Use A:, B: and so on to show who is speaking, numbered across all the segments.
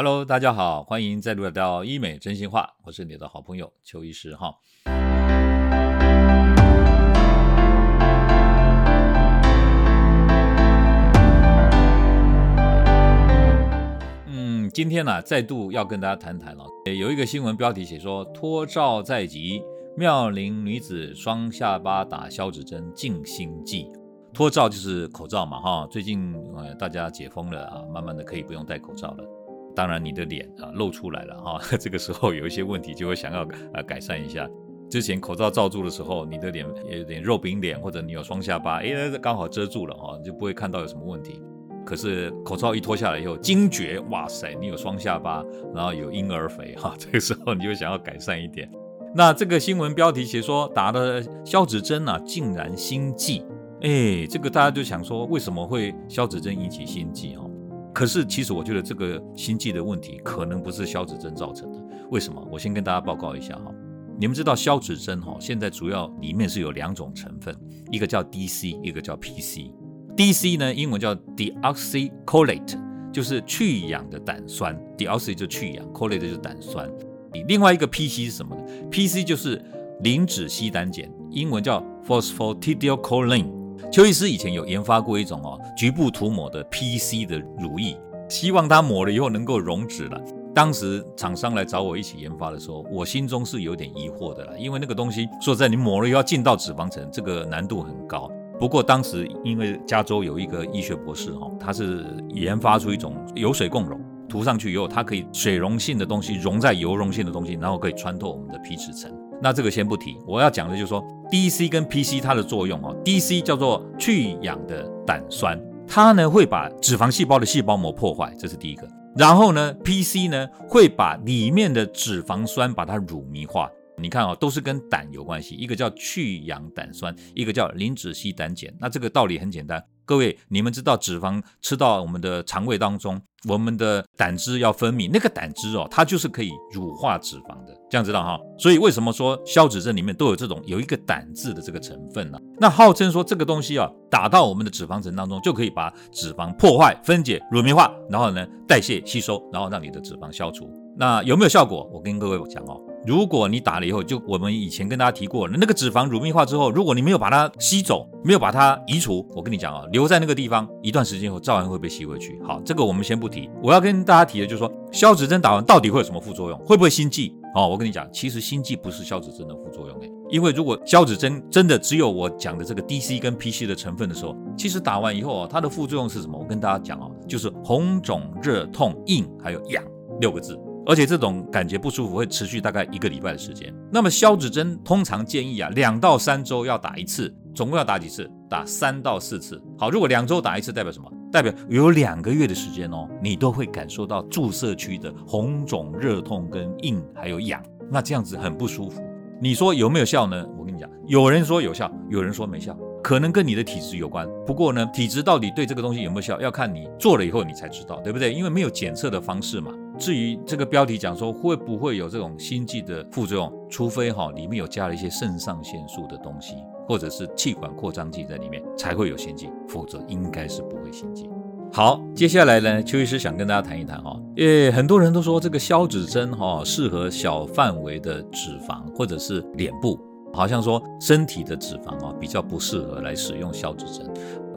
A: Hello，大家好，欢迎再度来到医美真心话，我是你的好朋友邱医师哈。嗯，今天呢，再度要跟大家谈谈了，有一个新闻标题写说脱罩在即，妙龄女子双下巴打消脂针静心计。脱罩就是口罩嘛哈，最近呃大家解封了啊，慢慢的可以不用戴口罩了。当然，你的脸啊露出来了哈，这个时候有一些问题就会想要啊改善一下。之前口罩罩住的时候，你的脸有点肉饼脸，或者你有双下巴，哎，刚好遮住了哈，就不会看到有什么问题。可是口罩一脱下来以后，惊觉哇塞，你有双下巴，然后有婴儿肥哈，这个时候你就想要改善一点。那这个新闻标题写说打的消脂针啊，竟然心悸，哎，这个大家就想说为什么会消脂针引起心悸哈？可是，其实我觉得这个心悸的问题可能不是消脂针造成的。为什么？我先跟大家报告一下哈。你们知道消脂针哈，现在主要里面是有两种成分，一个叫 DC，一个叫 PC。DC 呢，英文叫 deoxycholate，就是去氧的胆酸。deoxy 就去氧，cholate 就是胆酸。另外一个 PC 是什么呢？PC 就是磷脂烯胆碱，英文叫 phosphatidylcholine。邱医师以前有研发过一种哦，局部涂抹的 PC 的乳液，希望它抹了以后能够溶脂了。当时厂商来找我一起研发的时候，我心中是有点疑惑的啦，因为那个东西说在你抹了以后进到脂肪层，这个难度很高。不过当时因为加州有一个医学博士哈，他是研发出一种油水共溶，涂上去以后，它可以水溶性的东西溶在油溶性的东西，然后可以穿透我们的皮脂层。那这个先不提，我要讲的就是说，DC 跟 PC 它的作用哦，DC 叫做去氧的胆酸，它呢会把脂肪细胞的细胞膜破坏，这是第一个。然后呢，PC 呢会把里面的脂肪酸把它乳糜化。你看啊，都是跟胆有关系，一个叫去氧胆酸，一个叫磷脂烯胆碱。那这个道理很简单。各位，你们知道脂肪吃到我们的肠胃当中，我们的胆汁要分泌，那个胆汁哦，它就是可以乳化脂肪的，这样知道哈？所以为什么说消脂针里面都有这种有一个胆字的这个成分呢？那号称说这个东西啊，打到我们的脂肪层当中，就可以把脂肪破坏、分解、乳糜化，然后呢代谢吸收，然后让你的脂肪消除。那有没有效果？我跟各位讲哦。如果你打了以后，就我们以前跟大家提过，那个脂肪乳糜化之后，如果你没有把它吸走，没有把它移除，我跟你讲啊，留在那个地方一段时间后，照样会被吸回去。好，这个我们先不提。我要跟大家提的就是说，消脂针打完到底会有什么副作用？会不会心悸？哦，我跟你讲，其实心悸不是消脂针的副作用诶，因为如果消脂针真的只有我讲的这个 DC 跟 PC 的成分的时候，其实打完以后啊，它的副作用是什么？我跟大家讲哦，就是红肿、热痛、硬还有痒六个字。而且这种感觉不舒服会持续大概一个礼拜的时间。那么消脂针通常建议啊，两到三周要打一次，总共要打几次？打三到四次。好，如果两周打一次，代表什么？代表有两个月的时间哦，你都会感受到注射区的红肿、热痛跟硬还有痒，那这样子很不舒服。你说有没有效呢？我跟你讲，有人说有效，有人说没效，可能跟你的体质有关。不过呢，体质到底对这个东西有没有效，要看你做了以后你才知道，对不对？因为没有检测的方式嘛。至于这个标题讲说会不会有这种心悸的副作用，除非哈里面有加了一些肾上腺素的东西，或者是气管扩张剂在里面才会有心悸，否则应该是不会心悸。好，接下来呢，邱医师想跟大家谈一谈哈，诶，很多人都说这个消脂针哈适合小范围的脂肪或者是脸部，好像说身体的脂肪啊比较不适合来使用消脂针。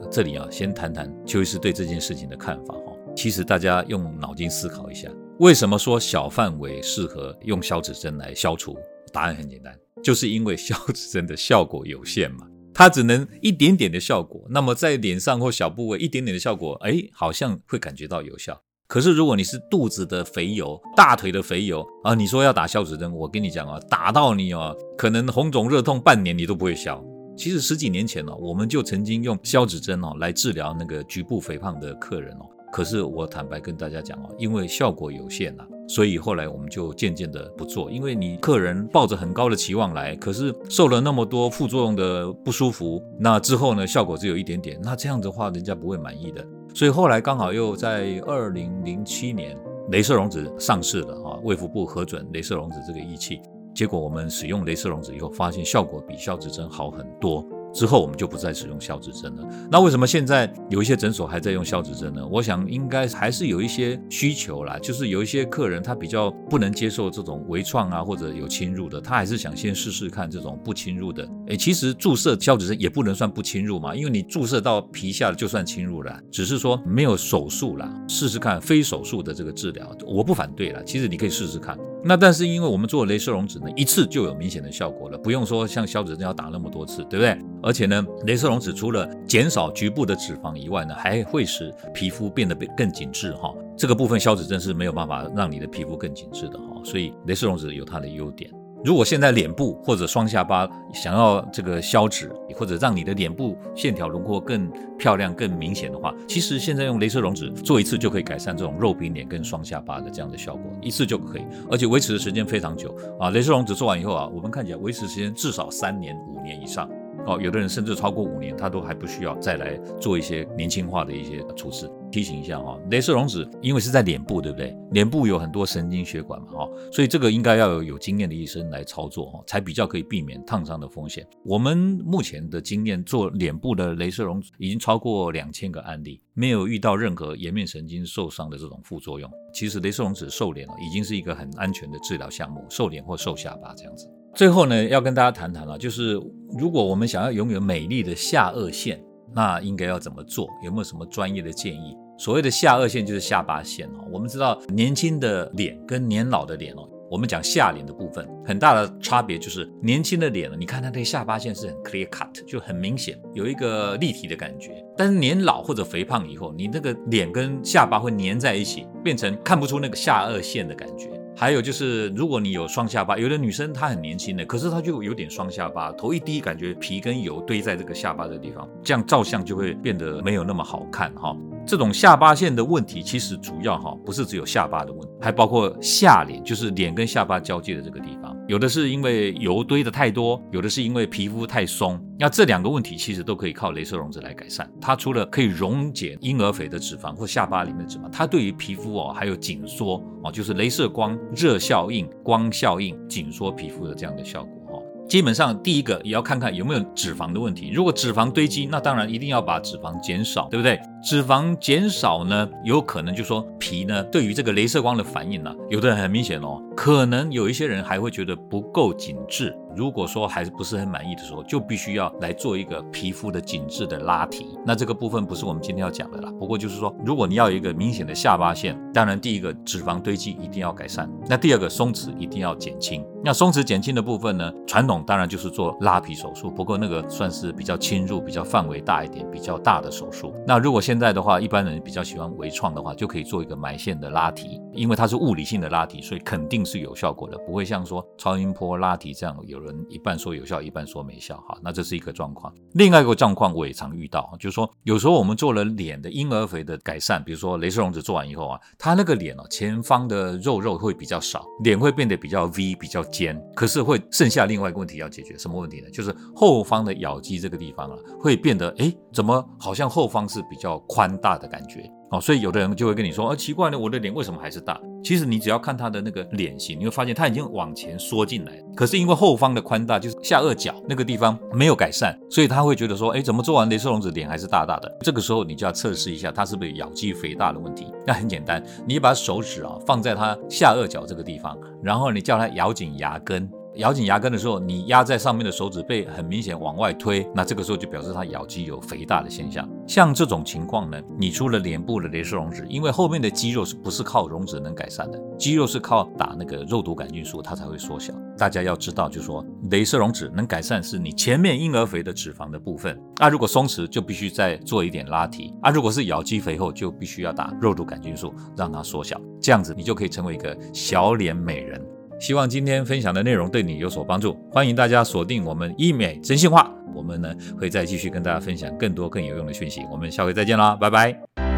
A: 这里啊先谈谈邱医师对这件事情的看法哈。其实大家用脑筋思考一下。为什么说小范围适合用消脂针来消除？答案很简单，就是因为消脂针的效果有限嘛，它只能一点点的效果。那么在脸上或小部位一点点的效果，哎，好像会感觉到有效。可是如果你是肚子的肥油、大腿的肥油啊，你说要打消脂针，我跟你讲啊，打到你哦，可能红肿热痛半年你都不会消。其实十几年前呢，我们就曾经用消脂针哦来治疗那个局部肥胖的客人哦。可是我坦白跟大家讲哦，因为效果有限呐，所以后来我们就渐渐的不做。因为你客人抱着很高的期望来，可是受了那么多副作用的不舒服，那之后呢，效果只有一点点，那这样的话人家不会满意的。所以后来刚好又在二零零七年，镭射溶脂上市了啊，卫福部核准镭射溶脂这个仪器，结果我们使用镭射溶脂以后，发现效果比消脂针好很多。之后我们就不再使用消脂针了。那为什么现在有一些诊所还在用消脂针呢？我想应该还是有一些需求啦，就是有一些客人他比较不能接受这种微创啊或者有侵入的，他还是想先试试看这种不侵入的。诶，其实注射消脂针也不能算不侵入嘛，因为你注射到皮下就算侵入了，只是说没有手术啦，试试看非手术的这个治疗，我不反对了。其实你可以试试看。那但是因为我们做镭射溶脂呢，一次就有明显的效果了，不用说像消脂针要打那么多次，对不对？而且呢，镭射溶脂除了减少局部的脂肪以外呢，还会使皮肤变得更紧致哈。这个部分消脂针是没有办法让你的皮肤更紧致的哈，所以镭射溶脂有它的优点。如果现在脸部或者双下巴想要这个消脂，或者让你的脸部线条轮廓更漂亮、更明显的话，其实现在用镭射溶脂做一次就可以改善这种肉饼脸跟双下巴的这样的效果，一次就可以，而且维持的时间非常久啊！镭射溶脂做完以后啊，我们看起来维持时间至少三年、五年以上。哦，有的人甚至超过五年，他都还不需要再来做一些年轻化的一些处置。提醒一下哈，镭射溶脂因为是在脸部，对不对？脸部有很多神经血管嘛，哈，所以这个应该要有有经验的医生来操作哈，才比较可以避免烫伤的风险。我们目前的经验做脸部的镭射溶脂已经超过两千个案例，没有遇到任何颜面神经受伤的这种副作用。其实镭射溶脂瘦脸哦，已经是一个很安全的治疗项目，瘦脸或瘦下巴这样子。最后呢，要跟大家谈谈了，就是如果我们想要拥有美丽的下颚线，那应该要怎么做？有没有什么专业的建议？所谓的下颚线就是下巴线哦。我们知道年轻的脸跟年老的脸哦，我们讲下脸的部分，很大的差别就是年轻的脸呢，你看它的下巴线是很 clear cut，就很明显，有一个立体的感觉。但是年老或者肥胖以后，你那个脸跟下巴会粘在一起，变成看不出那个下颚线的感觉。还有就是，如果你有双下巴，有的女生她很年轻的，可是她就有点双下巴，头一低，感觉皮跟油堆在这个下巴的地方，这样照相就会变得没有那么好看哈。这种下巴线的问题，其实主要哈不是只有下巴的问题，还包括下脸，就是脸跟下巴交界的这个地方。有的是因为油堆的太多，有的是因为皮肤太松。那这两个问题其实都可以靠镭射溶脂来改善。它除了可以溶解婴儿肥的脂肪或下巴里面的脂肪，它对于皮肤哦还有紧缩哦，就是镭射光热效应、光效应紧缩皮肤的这样的效果。基本上，第一个也要看看有没有脂肪的问题。如果脂肪堆积，那当然一定要把脂肪减少，对不对？脂肪减少呢，有可能就说皮呢，对于这个镭射光的反应呢，有的人很明显哦，可能有一些人还会觉得不够紧致。如果说还是不是很满意的时候，就必须要来做一个皮肤的紧致的拉提。那这个部分不是我们今天要讲的啦。不过就是说，如果你要有一个明显的下巴线，当然第一个脂肪堆积一定要改善，那第二个松弛一定要减轻。那松弛减轻的部分呢，传统当然就是做拉皮手术，不过那个算是比较侵入、比较范围大一点、比较大的手术。那如果现现在的话，一般人比较喜欢微创的话，就可以做一个埋线的拉提，因为它是物理性的拉提，所以肯定是有效果的，不会像说超音波拉提这样有。人一半说有效，一半说没效，哈，那这是一个状况。另外一个状况我也常遇到，就是说有时候我们做了脸的婴儿肥的改善，比如说镭射溶脂做完以后啊，他那个脸哦前方的肉肉会比较少，脸会变得比较 V 比较尖，可是会剩下另外一个问题要解决，什么问题呢？就是后方的咬肌这个地方啊，会变得哎，怎么好像后方是比较宽大的感觉。哦，所以有的人就会跟你说，啊，奇怪呢，我的脸为什么还是大？其实你只要看他的那个脸型，你会发现他已经往前缩进来，可是因为后方的宽大，就是下颚角那个地方没有改善，所以他会觉得说，哎，怎么做完镭射溶脂脸还是大大的？这个时候你就要测试一下，他是不是咬肌肥大的问题。那很简单，你把手指啊放在他下颚角这个地方，然后你叫他咬紧牙根。咬紧牙根的时候，你压在上面的手指被很明显往外推，那这个时候就表示它咬肌有肥大的现象。像这种情况呢，你除了脸部的镭射溶脂，因为后面的肌肉是不是靠溶脂能改善的？肌肉是靠打那个肉毒杆菌素，它才会缩小。大家要知道，就说镭射溶脂能改善是你前面婴儿肥的脂肪的部分，啊，如果松弛就必须再做一点拉提，啊，如果是咬肌肥厚就必须要打肉毒杆菌素让它缩小，这样子你就可以成为一个小脸美人。希望今天分享的内容对你有所帮助，欢迎大家锁定我们医美真心话，我们呢会再继续跟大家分享更多更有用的讯息，我们下回再见啦，拜拜。